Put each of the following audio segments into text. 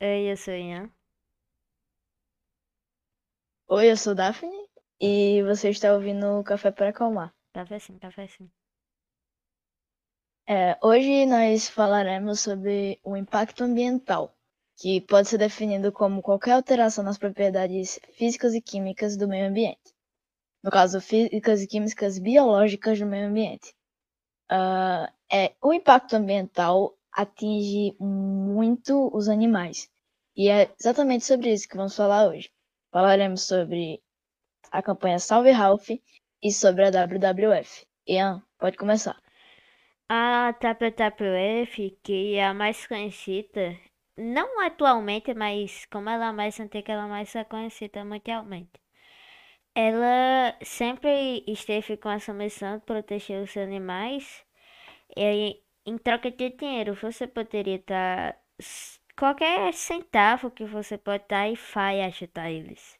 Oi, eu sou Ian. Oi, eu sou Daphne e você está ouvindo o Café para Acalmar. Café sim, café sim. É, hoje nós falaremos sobre o impacto ambiental, que pode ser definido como qualquer alteração nas propriedades físicas e químicas do meio ambiente. No caso, físicas e químicas biológicas do meio ambiente. Uh, é, o impacto ambiental atinge muito os animais. E é exatamente sobre isso que vamos falar hoje. Falaremos sobre a campanha Salve Ralph e sobre a WWF. Ian, pode começar. A WWF, que é a mais conhecida, não atualmente, mas como ela é mais antiga, ela é mais conhecida mundialmente. Ela sempre esteve com essa missão de proteger os animais e em troca de dinheiro você poderia dar qualquer centavo que você pode dar e vai ajudar eles.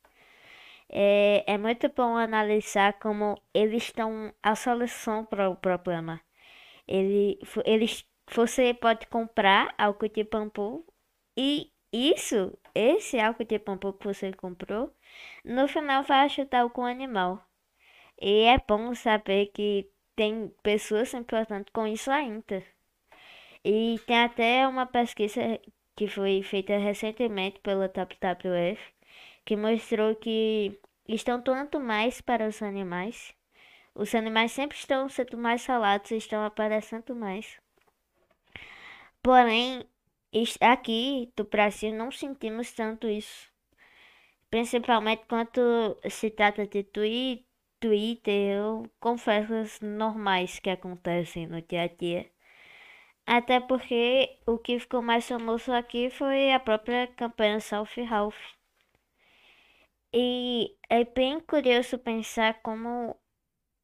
É, é muito bom analisar como eles estão a solução para o problema. Ele, eles, você pode comprar álcool de bambu e isso, esse álcool de bambu que você comprou, no final vai ajudar algum animal. E é bom saber que tem pessoas importantes com isso ainda. E tem até uma pesquisa que foi feita recentemente pela WWF que mostrou que estão tanto mais para os animais. Os animais sempre estão sendo mais falados, estão aparecendo mais. Porém, aqui do Brasil não sentimos tanto isso. Principalmente quando se trata de tweet Twitter ou normais que acontecem no dia a dia. Até porque o que ficou mais famoso aqui foi a própria campanha South Ralph. E é bem curioso pensar como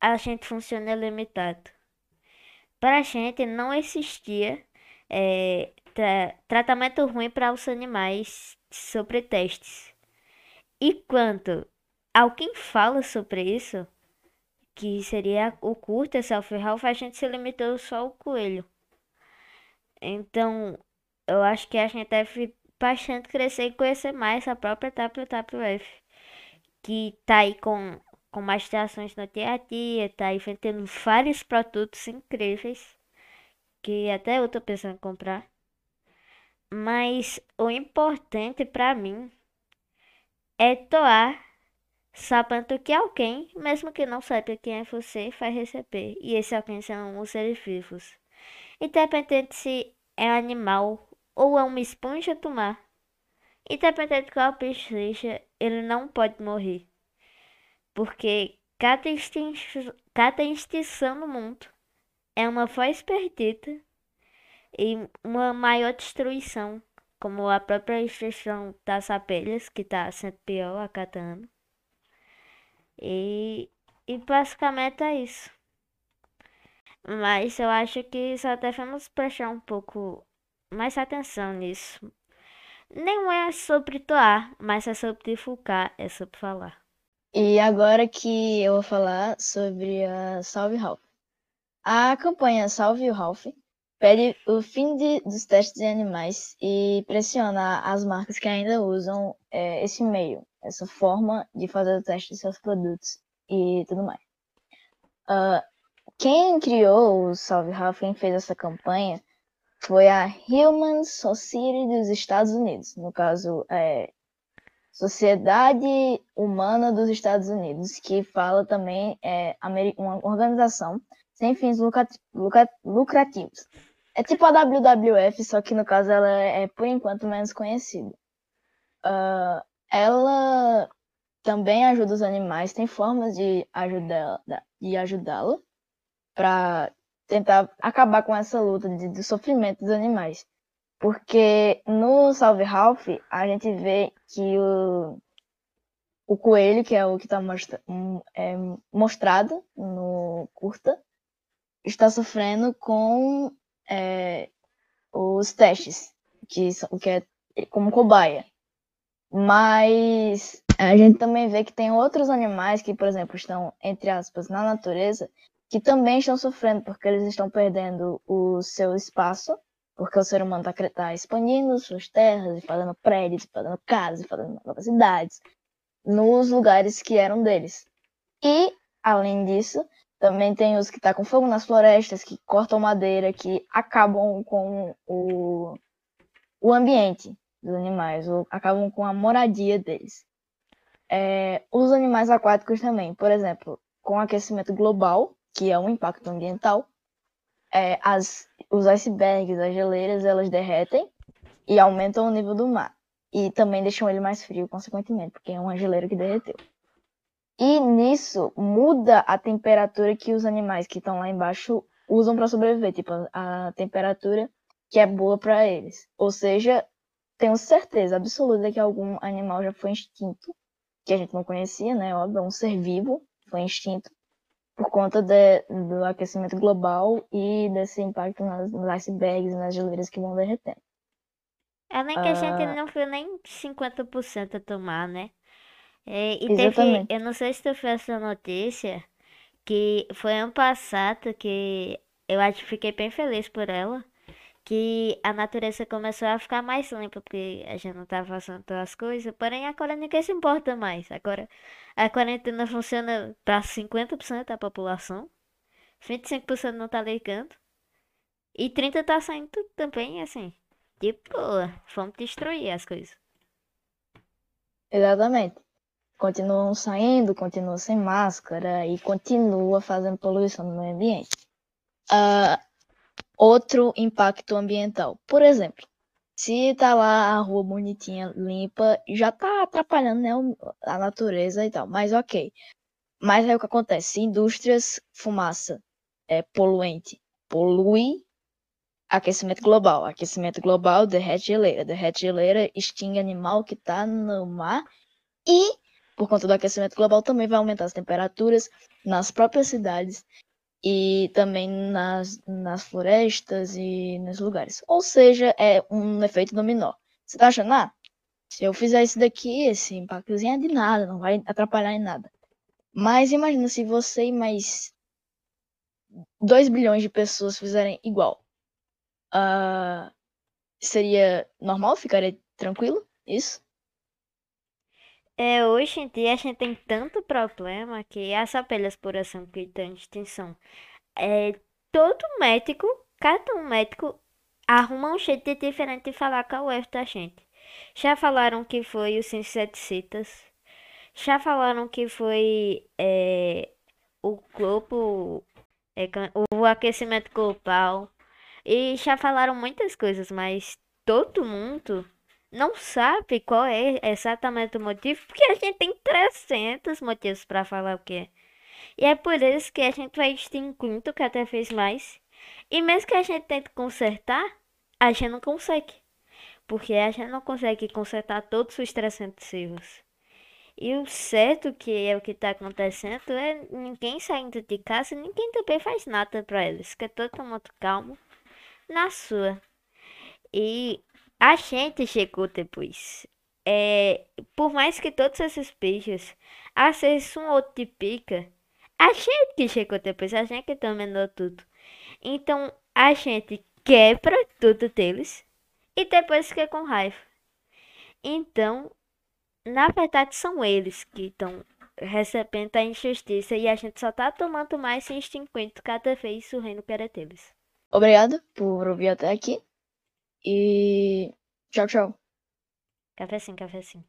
a gente funciona limitado. Para a gente não existia é, tra tratamento ruim para os animais sobre testes. E quando alguém fala sobre isso, que seria o curta self-help, a gente se limitou só ao coelho. Então, eu acho que a gente deve bastante crescer e conhecer mais a própria WWF, que tá aí com, com mais ações no dia a dia, tá aí vendendo vários produtos incríveis, que até eu tô pensando em comprar. Mas o importante para mim é doar sabendo que alguém, mesmo que não saiba quem é você, vai receber. E esse alguém são os seres vivos. Independente se é animal ou é uma esponja do mar. Independente de qual bicho seja, ele não pode morrer. Porque cada, extinção, cada extinção no mundo é uma voz perdida e uma maior destruição, como a própria extinção das abelhas, que está sendo pior a cada ano. E, e basicamente é isso. Mas eu acho que só devemos prestar um pouco mais atenção nisso. Nem é sobre doar, mas é sobre divulgar, é sobre falar. E agora que eu vou falar sobre a Salve Ralph. A campanha Salve o Ralph pede o fim de, dos testes de animais e pressiona as marcas que ainda usam é, esse meio, essa forma de fazer o teste de seus produtos e tudo mais. Uh, quem criou o Salve quem fez essa campanha, foi a Human Society dos Estados Unidos, no caso, é, Sociedade Humana dos Estados Unidos, que fala também é uma organização sem fins lucrativos. É tipo a WWF, só que no caso ela é por enquanto menos conhecida. Uh, ela também ajuda os animais, tem formas de de ajudá-la para tentar acabar com essa luta de, de sofrimento dos animais. Porque no Salve Ralph a gente vê que o, o coelho, que é o que está mostra, é, mostrado no curta, está sofrendo com é, os testes, que, que é como cobaia. Mas a gente também vê que tem outros animais que, por exemplo, estão, entre aspas, na natureza, que também estão sofrendo porque eles estão perdendo o seu espaço Porque o ser humano está tá expandindo suas terras, e fazendo prédios, fazendo casas, fazendo novas cidades, nos lugares que eram deles. E, além disso, também tem os que tá com fogo nas florestas, que cortam madeira, que acabam com o, o ambiente dos animais, ou acabam com a moradia deles. É, os animais aquáticos também, por exemplo, com o aquecimento global, que é um impacto ambiental, é, as, os icebergs, as geleiras, elas derretem e aumentam o nível do mar. E também deixam ele mais frio, consequentemente, porque é uma geleira que derreteu. E nisso muda a temperatura que os animais que estão lá embaixo usam para sobreviver, tipo a, temperatura que é boa para eles. Ou seja, tenho certeza absoluta que algum animal já foi extinto, que a gente não conhecia, né? Óbvio, é um ser vivo, foi extinto por conta de, do aquecimento global e desse impacto nas, nos icebergs, nas geleiras que vão derretendo. É nem que a gente não foi nem 50% a tomar, né? É, e teve, Exatamente. eu não sei se tu viu essa notícia, que foi ano passado que eu acho que fiquei bem feliz por ela, que a natureza começou a ficar mais limpa, porque a gente não tava fazendo todas as coisas, porém agora ninguém se importa mais. Agora a quarentena funciona para 50% da população, 25% não tá ligando, e 30% tá saindo também, assim. Tipo, vamos destruir as coisas. Exatamente. Continuam saindo, continuam sem máscara e continua fazendo poluição no meio ambiente. Uh, outro impacto ambiental. Por exemplo, se tá lá a rua bonitinha, limpa, já tá atrapalhando né, a natureza e tal, mas ok. Mas aí o que acontece? Indústrias, fumaça, é poluente, polui aquecimento global. Aquecimento global derrete geleira. Derrete geleira, extingue animal que tá no mar e, por conta do aquecimento global, também vai aumentar as temperaturas nas próprias cidades e também nas, nas florestas e nos lugares. Ou seja, é um efeito dominó. Você tá achando, ah, se eu fizer isso daqui, esse impactozinho é de nada, não vai atrapalhar em nada. Mas imagina se você e mais 2 bilhões de pessoas fizerem igual. Uh, seria normal? Ficaria tranquilo? Isso? É, hoje em dia a gente tem tanto problema que as abelhas, por exemplo, que estão em extinção, é, todo médico, cada um médico arruma um jeito de diferente de falar com o erro da gente. Já falaram que foi os inseticidas, já falaram que foi é, o globo, é, o aquecimento global, e já falaram muitas coisas, mas todo mundo não sabe qual é exatamente o motivo, porque a gente tem 300 motivos para falar o que é. E é por isso que a gente vai extinguindo cada vez mais. E mesmo que a gente tente consertar, a gente não consegue. Porque a gente não consegue consertar todos os 300 erros. E o certo que é o que está acontecendo é ninguém saindo de casa, ninguém também faz nada para eles. Fica todo mundo calmo na sua. E a gente chegou depois. É, por mais que todos esses bichos acessem um outro de pica, a gente que chegou depois, a gente que dominou tudo. Então a gente quebra tudo deles e depois fica com raiva. Então, na verdade, são eles que estão recebendo a injustiça e a gente só tá tomando mais extinguindo cada vez o reino que era deles. Obrigado por ouvir até aqui. E tchau, tchau. Café sim, café sim.